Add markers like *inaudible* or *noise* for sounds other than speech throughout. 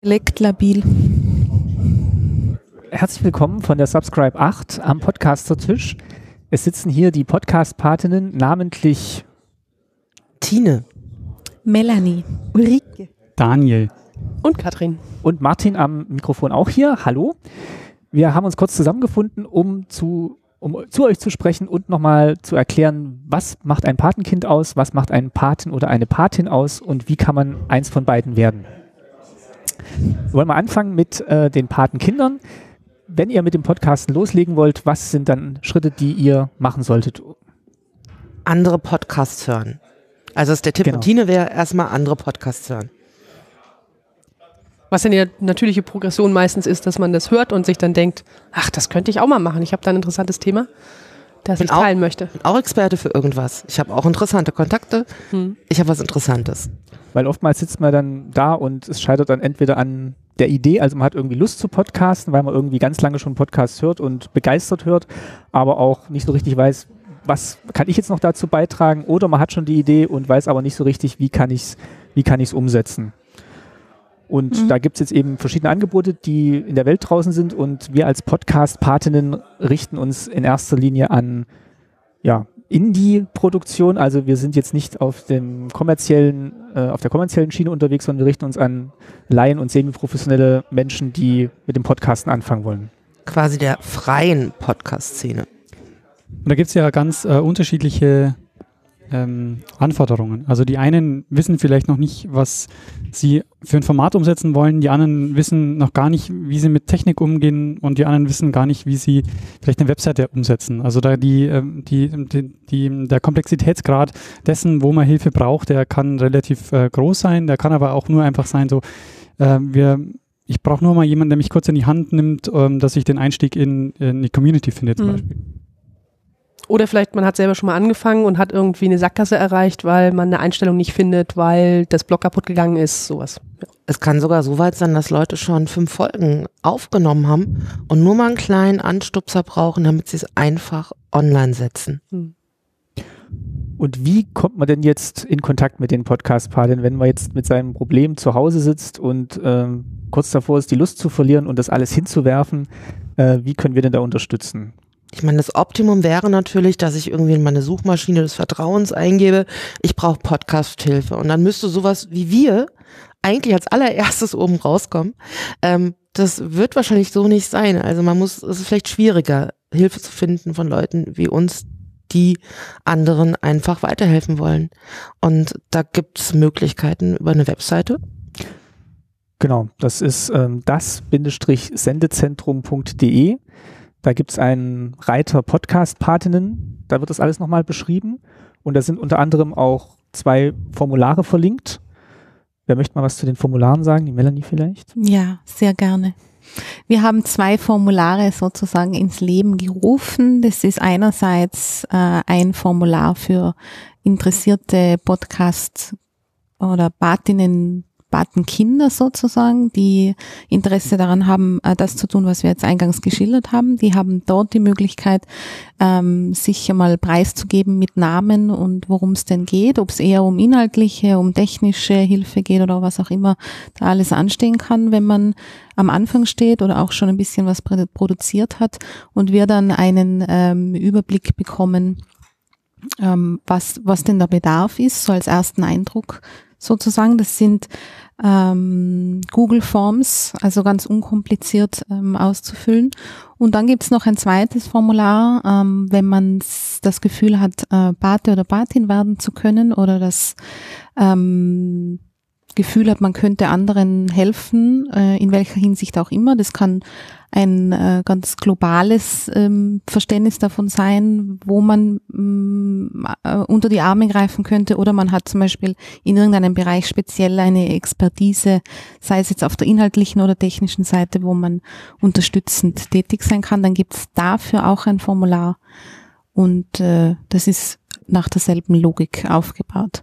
Elektrabil. Herzlich willkommen von der Subscribe 8 am Podcaster-Tisch. Es sitzen hier die Podcast-Patinnen, namentlich Tine, Melanie. Ulrike. Daniel. Und Katrin. und Martin am Mikrofon auch hier. Hallo. Wir haben uns kurz zusammengefunden, um zu, um zu euch zu sprechen und nochmal zu erklären, was macht ein Patenkind aus, was macht einen Paten oder eine Patin aus und wie kann man eins von beiden werden. Wir wollen mal anfangen mit äh, den Patenkindern. Wenn ihr mit dem Podcasten loslegen wollt, was sind dann Schritte, die ihr machen solltet? andere Podcasts hören. Also ist der Tipp Genau. von Tine wäre erstmal andere Podcasts hören. Was dann die natürliche Progression meistens ist, dass man das hört und sich dann denkt, ach, das könnte ich auch mal machen. Ich habe da ein interessantes Thema, das Bin ich auch- teilen möchte. Bin auch Experte für irgendwas. Ich habe auch interessante Kontakte. Hm. Ich habe was Interessantes. Weil oftmals sitzt man dann da und es scheitert dann entweder an der Idee, also man hat irgendwie Lust zu podcasten, weil man irgendwie ganz lange schon Podcasts hört und begeistert hört, aber auch nicht so richtig weiß, was kann ich jetzt noch dazu beitragen oder man hat schon die Idee und weiß aber nicht so richtig, wie kann ich es wie kann ich's umsetzen. Und Mhm. da gibt es jetzt eben verschiedene Angebote, die in der Welt draußen sind und wir als Podcast-Patinnen richten uns in erster Linie an ja, Indie-Produktion. Also wir sind jetzt nicht auf dem kommerziellen, äh, auf der kommerziellen Schiene unterwegs, sondern wir richten uns an Laien und semi-professionelle Menschen, die mit dem Podcasten anfangen wollen. Quasi der freien Podcast-Szene. Und da gibt es ja ganz äh, unterschiedliche ähm, Anforderungen. Also die einen wissen vielleicht noch nicht, was sie für ein Format umsetzen wollen, die anderen wissen noch gar nicht, wie sie mit Technik umgehen und die anderen wissen gar nicht, wie sie vielleicht eine Webseite umsetzen. Also da die, ähm, die, die, die, der Komplexitätsgrad dessen, wo man Hilfe braucht, der kann relativ äh, groß sein, der kann aber auch nur einfach sein, so äh, wir ich brauche nur mal jemanden, der mich kurz in die Hand nimmt, ähm, dass ich den Einstieg in, in die Community finde zum Mhm. Beispiel. Oder vielleicht man hat selber schon mal angefangen und hat irgendwie eine Sackgasse erreicht, weil man eine Einstellung nicht findet, weil das Blog kaputt gegangen ist, sowas. Ja. Es kann sogar so weit sein, dass Leute schon fünf Folgen aufgenommen haben und nur mal einen kleinen Anstupser brauchen, damit sie es einfach online setzen. Hm. Und wie kommt man denn jetzt in Kontakt mit den Podcast-Patinnen, wenn man jetzt mit seinem Problem zu Hause sitzt und ähm, kurz davor ist, die Lust zu verlieren und das alles hinzuwerfen? Äh, wie können wir denn da unterstützen? Ich meine, das Optimum wäre natürlich, dass ich irgendwie in meine Suchmaschine des Vertrauens eingebe, ich brauche Podcast-Hilfe. Und dann müsste sowas wie wir eigentlich als allererstes oben rauskommen. Ähm, das wird wahrscheinlich so nicht sein. Also man muss, es ist vielleicht schwieriger, Hilfe zu finden von Leuten wie uns, die anderen einfach weiterhelfen wollen. Und da gibt es Möglichkeiten über eine Webseite. Genau, das ist ähm, das-sendezentrum.de. Da gibt es einen Reiter Podcast-Patinnen, da wird das alles nochmal beschrieben. Und da sind unter anderem auch zwei Formulare verlinkt. Wer möchte mal was zu den Formularen sagen? Die Melanie vielleicht? Ja, sehr gerne. Wir haben zwei Formulare sozusagen ins Leben gerufen. Das ist einerseits äh, ein Formular für interessierte Podcast- oder Patinnen, Patenkinder sozusagen, die Interesse daran haben, äh, das zu tun, was wir jetzt eingangs geschildert haben. Die haben dort die Möglichkeit, ähm, sich einmal preiszugeben mit Namen und worum es denn geht, ob es eher um inhaltliche, um technische Hilfe geht oder was auch immer da alles anstehen kann, wenn man am Anfang steht oder auch schon ein bisschen was produ- produziert hat und wir dann einen ähm, Überblick bekommen, ähm, was, was denn der Bedarf ist, so als ersten Eindruck sozusagen. Das sind ähm, Google Forms, also ganz unkompliziert ähm, auszufüllen. Und dann gibt's noch ein zweites Formular, ähm, wenn man das Gefühl hat, äh, Pate oder Patin werden zu können oder das ähm, Gefühl hat, man könnte anderen helfen, äh, in welcher Hinsicht auch immer. Das kann ein äh, ganz globales ähm, Verständnis davon sein, wo man mh, äh, unter die Arme greifen könnte oder man hat zum Beispiel in irgendeinem Bereich speziell eine Expertise, sei es jetzt auf der inhaltlichen oder technischen Seite, wo man unterstützend tätig sein kann, dann gibt es dafür auch ein Formular und das ist nach derselben Logik aufgebaut.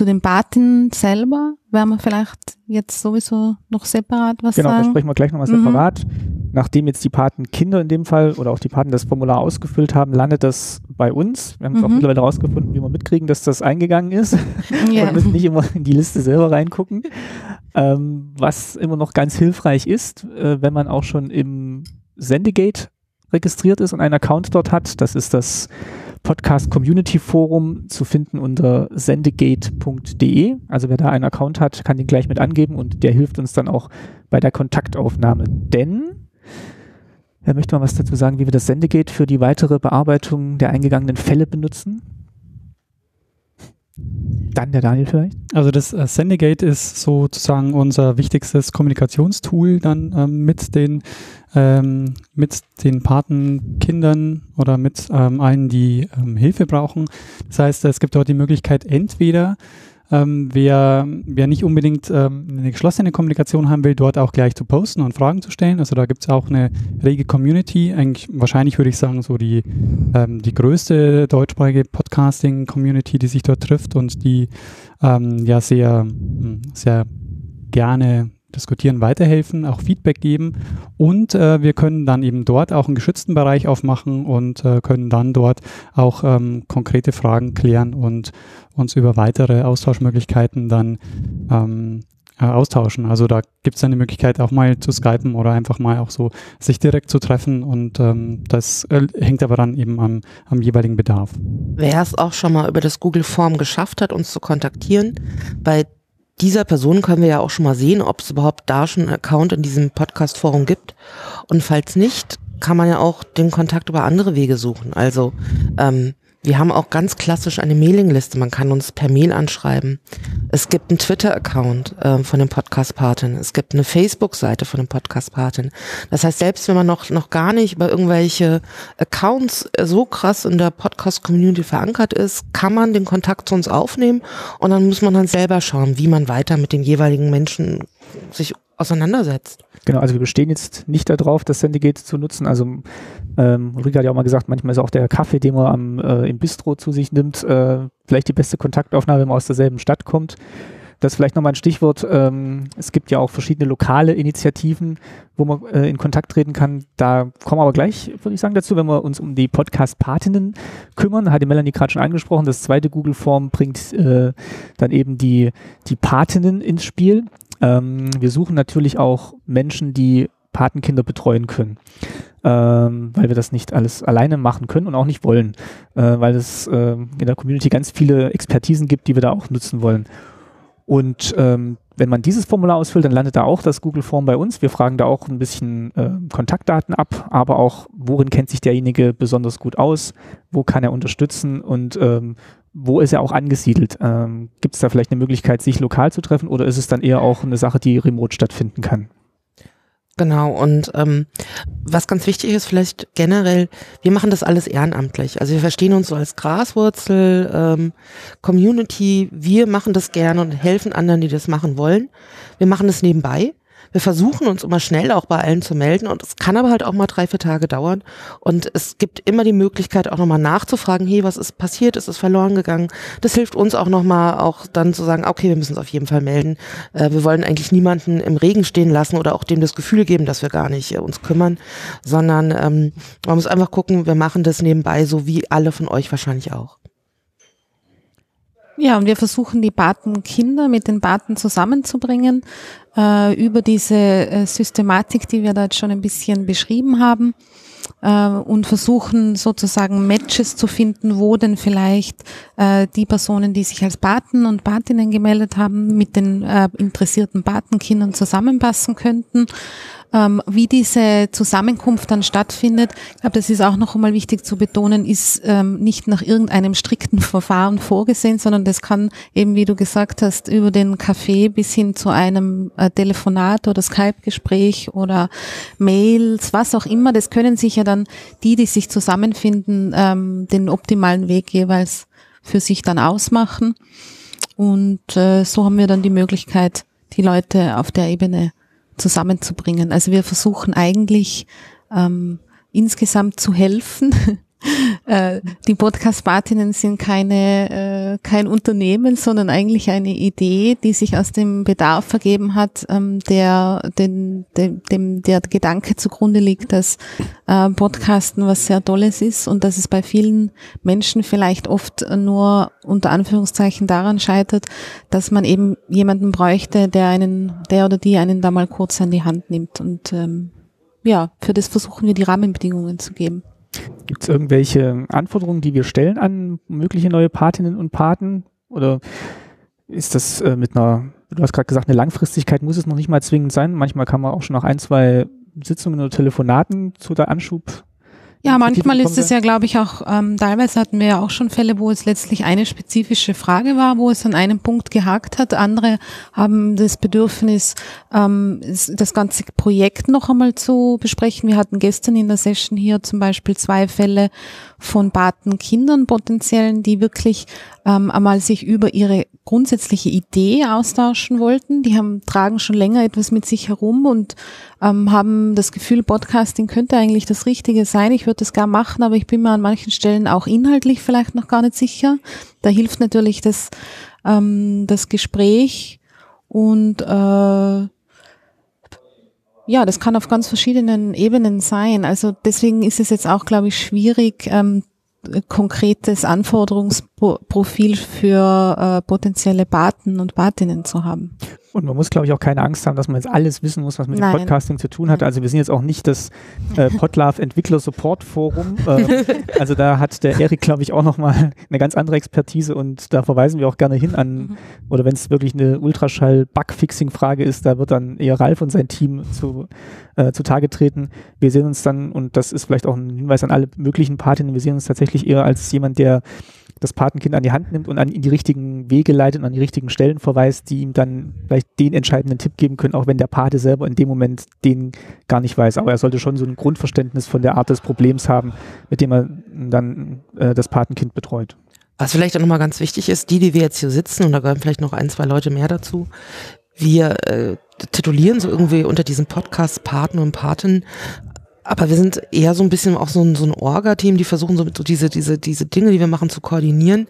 Zu den Paten selber werden wir vielleicht jetzt sowieso noch separat was Genau, da sagen. sprechen wir gleich nochmal Mhm. separat. nachdem jetzt die Patenkinder in dem Fall oder auch die Paten das Formular ausgefüllt haben, landet das bei uns. Wir haben es auch Mhm. mittlerweile rausgefunden, wie wir mitkriegen, dass das eingegangen ist. *laughs* Ja. und müssen nicht immer in die Liste selber reingucken. Ähm, was immer noch ganz hilfreich ist, äh, wenn man auch schon im Sendegate registriert ist und einen Account dort hat. Das ist das Podcast Community Forum zu finden unter sendegate.de. Also wer da einen Account hat, kann den gleich mit angeben und der hilft uns dann auch bei der Kontaktaufnahme. Denn, wer möchte mal was dazu sagen, wie wir das Sendegate für die weitere Bearbeitung der eingegangenen Fälle benutzen? Dann der Daniel vielleicht. Also das äh, Sendegate ist sozusagen unser wichtigstes Kommunikationstool dann ähm, mit den ähm, mit den Patenkindern oder mit ähm, allen, die ähm, Hilfe brauchen. Das heißt, es gibt dort die Möglichkeit, entweder ähm, wer, wer nicht unbedingt ähm, eine geschlossene Kommunikation haben will, dort auch gleich zu posten und Fragen zu stellen. Also da gibt es auch eine rege Community. Eigentlich wahrscheinlich würde ich sagen, so die, ähm, die größte deutschsprachige Podcasting-Community, die sich dort trifft und die ähm, ja sehr, mh, sehr gerne diskutieren, weiterhelfen, auch Feedback geben und äh, wir können dann eben dort auch einen geschützten Bereich aufmachen und äh, können dann dort auch ähm, konkrete Fragen klären und uns über weitere Austauschmöglichkeiten dann ähm, äh, austauschen. Also da gibt es eine Möglichkeit auch mal zu skypen oder einfach mal auch so sich direkt zu treffen und ähm, das äh, hängt aber dann eben am, am jeweiligen Bedarf. Wer es auch schon mal über das Google Form geschafft hat, uns zu kontaktieren, bei dieser Person können wir ja auch schon mal sehen, ob es überhaupt da schon einen Account in diesem Podcast-Forum gibt. Und falls nicht, kann man ja auch den Kontakt über andere Wege suchen. Also ähm, wir haben auch ganz klassisch eine Mailingliste. Man kann uns per Mail anschreiben. Es gibt einen Twitter-Account ähm, von dem Podcast-Paten. Es gibt eine Facebook-Seite von dem Podcast-Paten. Das heißt, selbst wenn man noch, noch gar nicht über irgendwelche Accounts äh, so krass in der Podcast-Community verankert ist, kann man den Kontakt zu uns aufnehmen und dann muss man dann selber schauen, wie man weiter mit den jeweiligen Menschen sich auseinandersetzt. Genau, also wir bestehen jetzt nicht darauf, das Sendegate zu nutzen. Also ähm, Ulrike hat ja auch mal gesagt, manchmal ist auch der Kaffee, den man am, äh, im Bistro zu sich nimmt, äh, vielleicht die beste Kontaktaufnahme, wenn man aus derselben Stadt kommt. Das vielleicht nochmal ein Stichwort. Ähm, es gibt ja auch verschiedene lokale Initiativen, wo man äh, in Kontakt treten kann. Da kommen wir aber gleich, würde ich sagen, dazu, wenn wir uns um die Podcast-Patinnen kümmern. Hat die Melanie gerade schon angesprochen. Das zweite Google-Form bringt äh, dann eben die, die Patinnen ins Spiel. Ähm, wir suchen natürlich auch Menschen, die Patenkinder betreuen können, ähm, weil wir das nicht alles alleine machen können und auch nicht wollen, äh, weil es äh, in der Community ganz viele Expertisen gibt, die wir da auch nutzen wollen. Und ähm, wenn man dieses Formular ausfüllt, dann landet da auch das Google Form bei uns. Wir fragen da auch ein bisschen äh, Kontaktdaten ab, aber auch, worin kennt sich derjenige besonders gut aus, wo kann er unterstützen und ähm, wo ist er auch angesiedelt? Ähm, Gibt es da vielleicht eine Möglichkeit, sich lokal zu treffen oder ist es dann eher auch eine Sache, die remote stattfinden kann? Genau, und ähm, was ganz wichtig ist, vielleicht generell, wir machen das alles ehrenamtlich. Also wir verstehen uns so als Graswurzel, ähm, Community, wir machen das gerne und helfen anderen, die das machen wollen. Wir machen das nebenbei. Wir versuchen uns immer schnell auch bei allen zu melden und es kann aber halt auch mal drei, vier Tage dauern. Und es gibt immer die Möglichkeit auch nochmal nachzufragen, hey, was ist passiert, ist es verloren gegangen? Das hilft uns auch nochmal auch dann zu sagen, okay, wir müssen uns auf jeden Fall melden. Äh, wir wollen eigentlich niemanden im Regen stehen lassen oder auch dem das Gefühl geben, dass wir gar nicht äh, uns kümmern, sondern ähm, man muss einfach gucken, wir machen das nebenbei, so wie alle von euch wahrscheinlich auch. Ja, und wir versuchen die Patenkinder mit den Paten zusammenzubringen äh, über diese äh, Systematik, die wir da jetzt schon ein bisschen beschrieben haben äh, und versuchen sozusagen Matches zu finden, wo denn vielleicht äh, die Personen, die sich als Paten und Patinnen gemeldet haben, mit den äh, interessierten Patenkindern zusammenpassen könnten. Ähm, wie diese Zusammenkunft dann stattfindet, ich glaube, das ist auch noch einmal wichtig zu betonen, ist ähm, nicht nach irgendeinem strikten *laughs* Verfahren vorgesehen, sondern das kann eben, wie du gesagt hast, über den Café bis hin zu einem äh, Telefonat oder Skype-Gespräch oder Mails, was auch immer, das können sich ja dann die, die sich zusammenfinden, ähm, den optimalen Weg jeweils für sich dann ausmachen. Und äh, so haben wir dann die Möglichkeit, die Leute auf der Ebene zusammenzubringen. Also wir versuchen eigentlich ähm, insgesamt zu helfen, Äh, die Podcast-Patinnen sind keine, äh, kein Unternehmen, sondern eigentlich eine Idee, die sich aus dem Bedarf ergeben hat, ähm, der, den, dem, dem, der Gedanke zugrunde liegt, dass äh, Podcasten was sehr Tolles ist und dass es bei vielen Menschen vielleicht oft nur unter Anführungszeichen daran scheitert, dass man eben jemanden bräuchte, der einen, der oder die einen da mal kurz an die Hand nimmt und ähm, ja, für das versuchen wir die Rahmenbedingungen zu geben. Gibt es irgendwelche Anforderungen, die wir stellen an mögliche neue Patinnen und Paten? Oder ist das äh, mit einer, du hast gerade gesagt, eine Langfristigkeit muss es noch nicht mal zwingend sein. Manchmal kann man auch schon nach ein, zwei Sitzungen oder Telefonaten zu der Anschub ja, manchmal ist es ja, glaube ich, auch, ähm, teilweise hatten wir ja auch schon Fälle, wo es letztlich eine spezifische Frage war, wo es an einem Punkt gehakt hat. Andere haben das Bedürfnis, ähm, das ganze Projekt noch einmal zu besprechen. Wir hatten gestern in der Session hier zum Beispiel zwei Fälle von Patenkindern potenziellen, die wirklich ähm, einmal sich über ihre grundsätzliche Idee austauschen wollten. Die haben, tragen schon länger etwas mit sich herum und ähm, haben das Gefühl, Podcasting könnte eigentlich das Richtige sein. Ich würde es gar machen, aber ich bin mir an manchen Stellen auch inhaltlich vielleicht noch gar nicht sicher. Da hilft natürlich das, ähm, das Gespräch und äh, ja, das kann auf ganz verschiedenen Ebenen sein. Also deswegen ist es jetzt auch, glaube ich, schwierig, ähm, konkretes Anforderungsprofil für äh, potenzielle Paten und Patinnen zu haben. Und man muss, glaube ich, auch keine Angst haben, dass man jetzt alles wissen muss, was mit Nein. dem Podcasting zu tun hat. Also wir sind jetzt auch nicht das äh, Podlove Entwickler Support Forum. Ähm, *laughs* also da hat der Erik, glaube ich, auch nochmal eine ganz andere Expertise und da verweisen wir auch gerne hin an, mhm. oder wenn es wirklich eine Ultraschall-Bugfixing-Frage ist, da wird dann eher Ralf und sein Team zu, äh, zutage treten. Wir sehen uns dann, und das ist vielleicht auch ein Hinweis an alle möglichen Partinnen, wir sehen uns tatsächlich eher als jemand, der das Patenkind an die Hand nimmt und an in die richtigen Wege leitet und an die richtigen Stellen verweist, die ihm dann vielleicht den entscheidenden Tipp geben können, auch wenn der Pate selber in dem Moment den gar nicht weiß. Aber er sollte schon so ein Grundverständnis von der Art des Problems haben, mit dem er dann äh, das Patenkind betreut. Was vielleicht auch nochmal ganz wichtig ist, die, die wir jetzt hier sitzen, und da gehören vielleicht noch ein, zwei Leute mehr dazu, wir äh, titulieren so irgendwie unter diesen Podcast Paten und Paten aber wir sind eher so ein bisschen auch so ein, so ein Orga-Team, die versuchen so, so diese, diese, diese Dinge, die wir machen, zu koordinieren.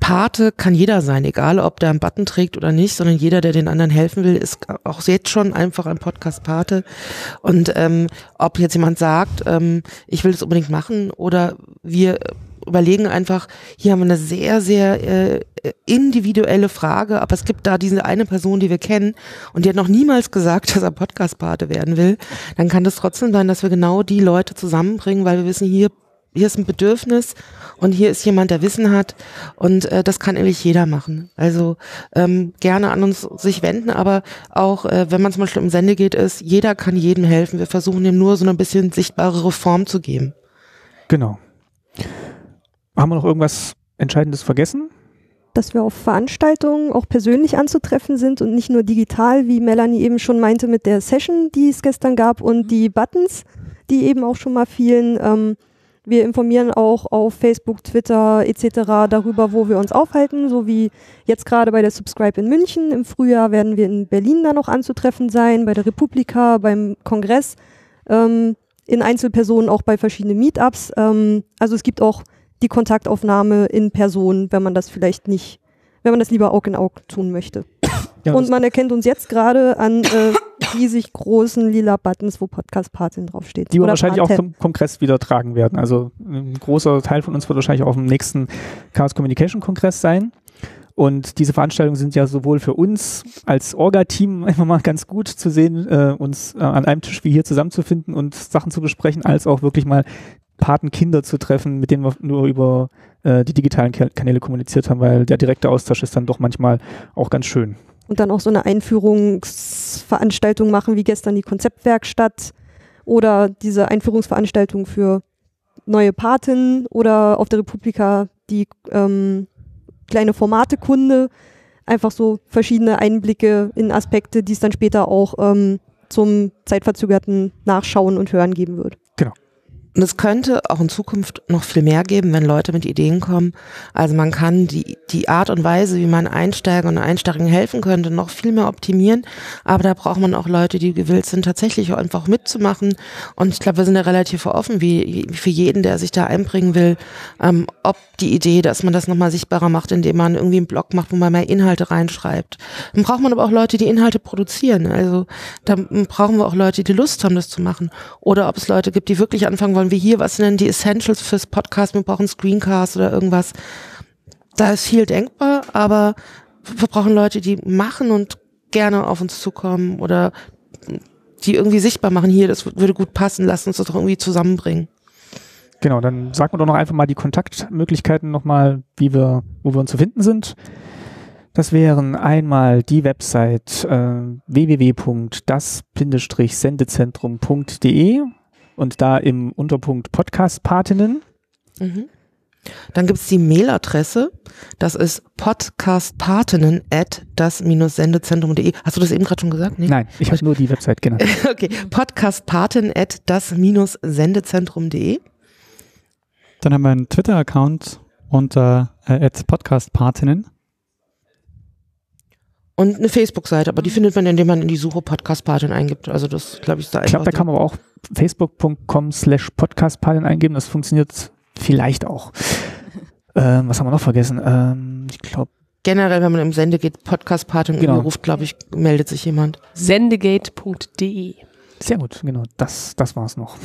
Pate kann jeder sein, egal ob der einen Button trägt oder nicht, sondern jeder, der den anderen helfen will, ist auch jetzt schon einfach ein Podcast-Pate. Und ähm, ob jetzt jemand sagt, ähm, ich will das unbedingt machen oder wir überlegen einfach, hier haben wir eine sehr, sehr äh, individuelle Frage, aber es gibt da diese eine Person, die wir kennen und die hat noch niemals gesagt, *laughs* dass er Podcast-Pate werden will, dann kann das trotzdem sein, dass wir genau die Leute zusammenbringen, weil wir wissen, hier hier ist ein Bedürfnis und hier ist jemand, der Wissen hat und äh, das kann eigentlich jeder machen. Also ähm, gerne an uns sich wenden, aber auch äh, wenn man zum Beispiel im Sende geht, ist, jeder kann jedem helfen. Wir versuchen ihm nur so ein bisschen sichtbarere Form zu geben. Genau. Haben wir noch irgendwas Entscheidendes vergessen? Dass wir auf Veranstaltungen auch persönlich anzutreffen sind und nicht nur digital, wie Melanie eben schon meinte mit der Session, die es gestern gab und die Buttons, die eben auch schon mal fielen. Ähm, wir informieren auch auf Facebook, Twitter etc. darüber, wo wir uns aufhalten, so wie jetzt gerade bei der Subscribe in München. Im Frühjahr werden wir in Berlin dann noch anzutreffen sein, bei der Republika, beim Kongress, ähm, in Einzelpersonen auch bei verschiedenen Meetups. Ähm, also es gibt auch die Kontaktaufnahme in Person, wenn man das vielleicht nicht, wenn man das lieber Aug in Aug tun möchte. Ja, und man erkennt uns jetzt gerade an äh, riesig großen lila Buttons, wo Podcast Patin draufsteht. Die wir wahrscheinlich auch zum Kongress wieder tragen werden. Also ein großer Teil von uns wird wahrscheinlich auch auf dem nächsten Chaos Communication Kongress sein. Und diese Veranstaltungen sind ja sowohl für uns als Orga-Team *laughs* einfach mal ganz gut zu sehen, äh, uns äh, an einem Tisch wie hier zusammenzufinden und Sachen zu besprechen, als auch wirklich mal Patenkinder zu treffen, mit denen wir nur über äh, die digitalen Kanäle kommuniziert haben, weil der direkte Austausch ist dann doch manchmal auch ganz schön. Und dann auch so eine Einführungsveranstaltung machen, wie gestern die Konzeptwerkstatt oder diese Einführungsveranstaltung für neue Paten oder auf der Republika die ähm, kleine Formatekunde. Einfach so verschiedene Einblicke in Aspekte, die es dann später auch ähm, zum zeitverzögerten Nachschauen und Hören geben wird. Genau. Und es könnte auch in Zukunft noch viel mehr geben, wenn Leute mit Ideen kommen. Also man kann die, die Art und Weise, wie man Einsteiger und Einsteigern helfen könnte, noch viel mehr optimieren. Aber da braucht man auch Leute, die gewillt sind, tatsächlich einfach mitzumachen. Und ich glaube, wir sind da relativ offen, wie, wie für jeden, der sich da einbringen will, ähm, ob die Idee, dass man das nochmal sichtbarer macht, indem man irgendwie einen Blog macht, wo man mehr Inhalte reinschreibt. Dann braucht man aber auch Leute, die Inhalte produzieren. Also da brauchen wir auch Leute, die Lust haben, das zu machen. Oder ob es Leute gibt, die wirklich anfangen wollen, wie hier, was denn die Essentials fürs Podcast? Wir brauchen Screencast oder irgendwas. Da ist viel denkbar, aber wir brauchen Leute, die machen und gerne auf uns zukommen oder die irgendwie sichtbar machen, hier, das würde gut passen, lass uns das doch irgendwie zusammenbringen. Genau, dann sagen wir doch noch einfach mal die Kontaktmöglichkeiten nochmal, wie wir, wo wir uns zu finden sind. Das wären einmal die Website äh, www.das-sendezentrum.de und da im Unterpunkt Podcast-Patinnen. Mhm. Dann gibt's die Mailadresse. Das ist podcastpatinnen at das-sendezentrum.de. Hast du das eben gerade schon gesagt? Nee? Nein, ich habe nur die Website genannt. *laughs* okay, podcastpatin at das-sendezentrum.de. Dann haben wir einen Twitter-Account unter äh, podcastpatinnen. Und eine Facebook-Seite, aber die findet man, indem man in die Suche Podcast-Patin eingibt. Also das, glaube ich, ist da Ich glaube, da kann man aber auch facebook.com slash podcastpatin eingeben. Das funktioniert vielleicht auch. *laughs* Ähm, was haben wir noch vergessen? Ähm, ich glaube. Generell, wenn man im Sende geht, Podcast-Patin Genau. ruft, glaube ich, meldet sich jemand. Sendegate.de. Sehr gut, genau. Das, das war's noch.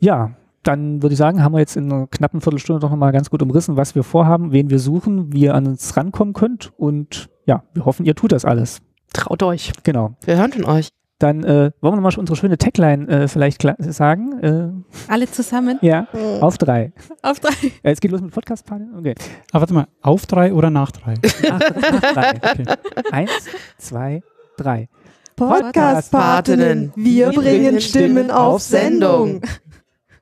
Ja, dann würde ich sagen, haben wir jetzt in einer knappen Viertelstunde doch nochmal ganz gut umrissen, was wir vorhaben, wen wir suchen, wie ihr an uns rankommen könnt. Und ja, wir hoffen, ihr tut das alles. Traut euch. Genau. Wir hören von euch. Dann äh, wollen wir nochmal unsere schöne Tagline äh, vielleicht sagen. Äh, Alle zusammen ja, auf drei. auf drei. Äh, es geht los mit podcast -Partner. Okay. Aber warte mal, auf drei oder nach drei? Nach, *laughs* nach drei. Okay. Eins, zwei, drei. Podcast-Patinnen, wir bringen Stimmen auf Sendung.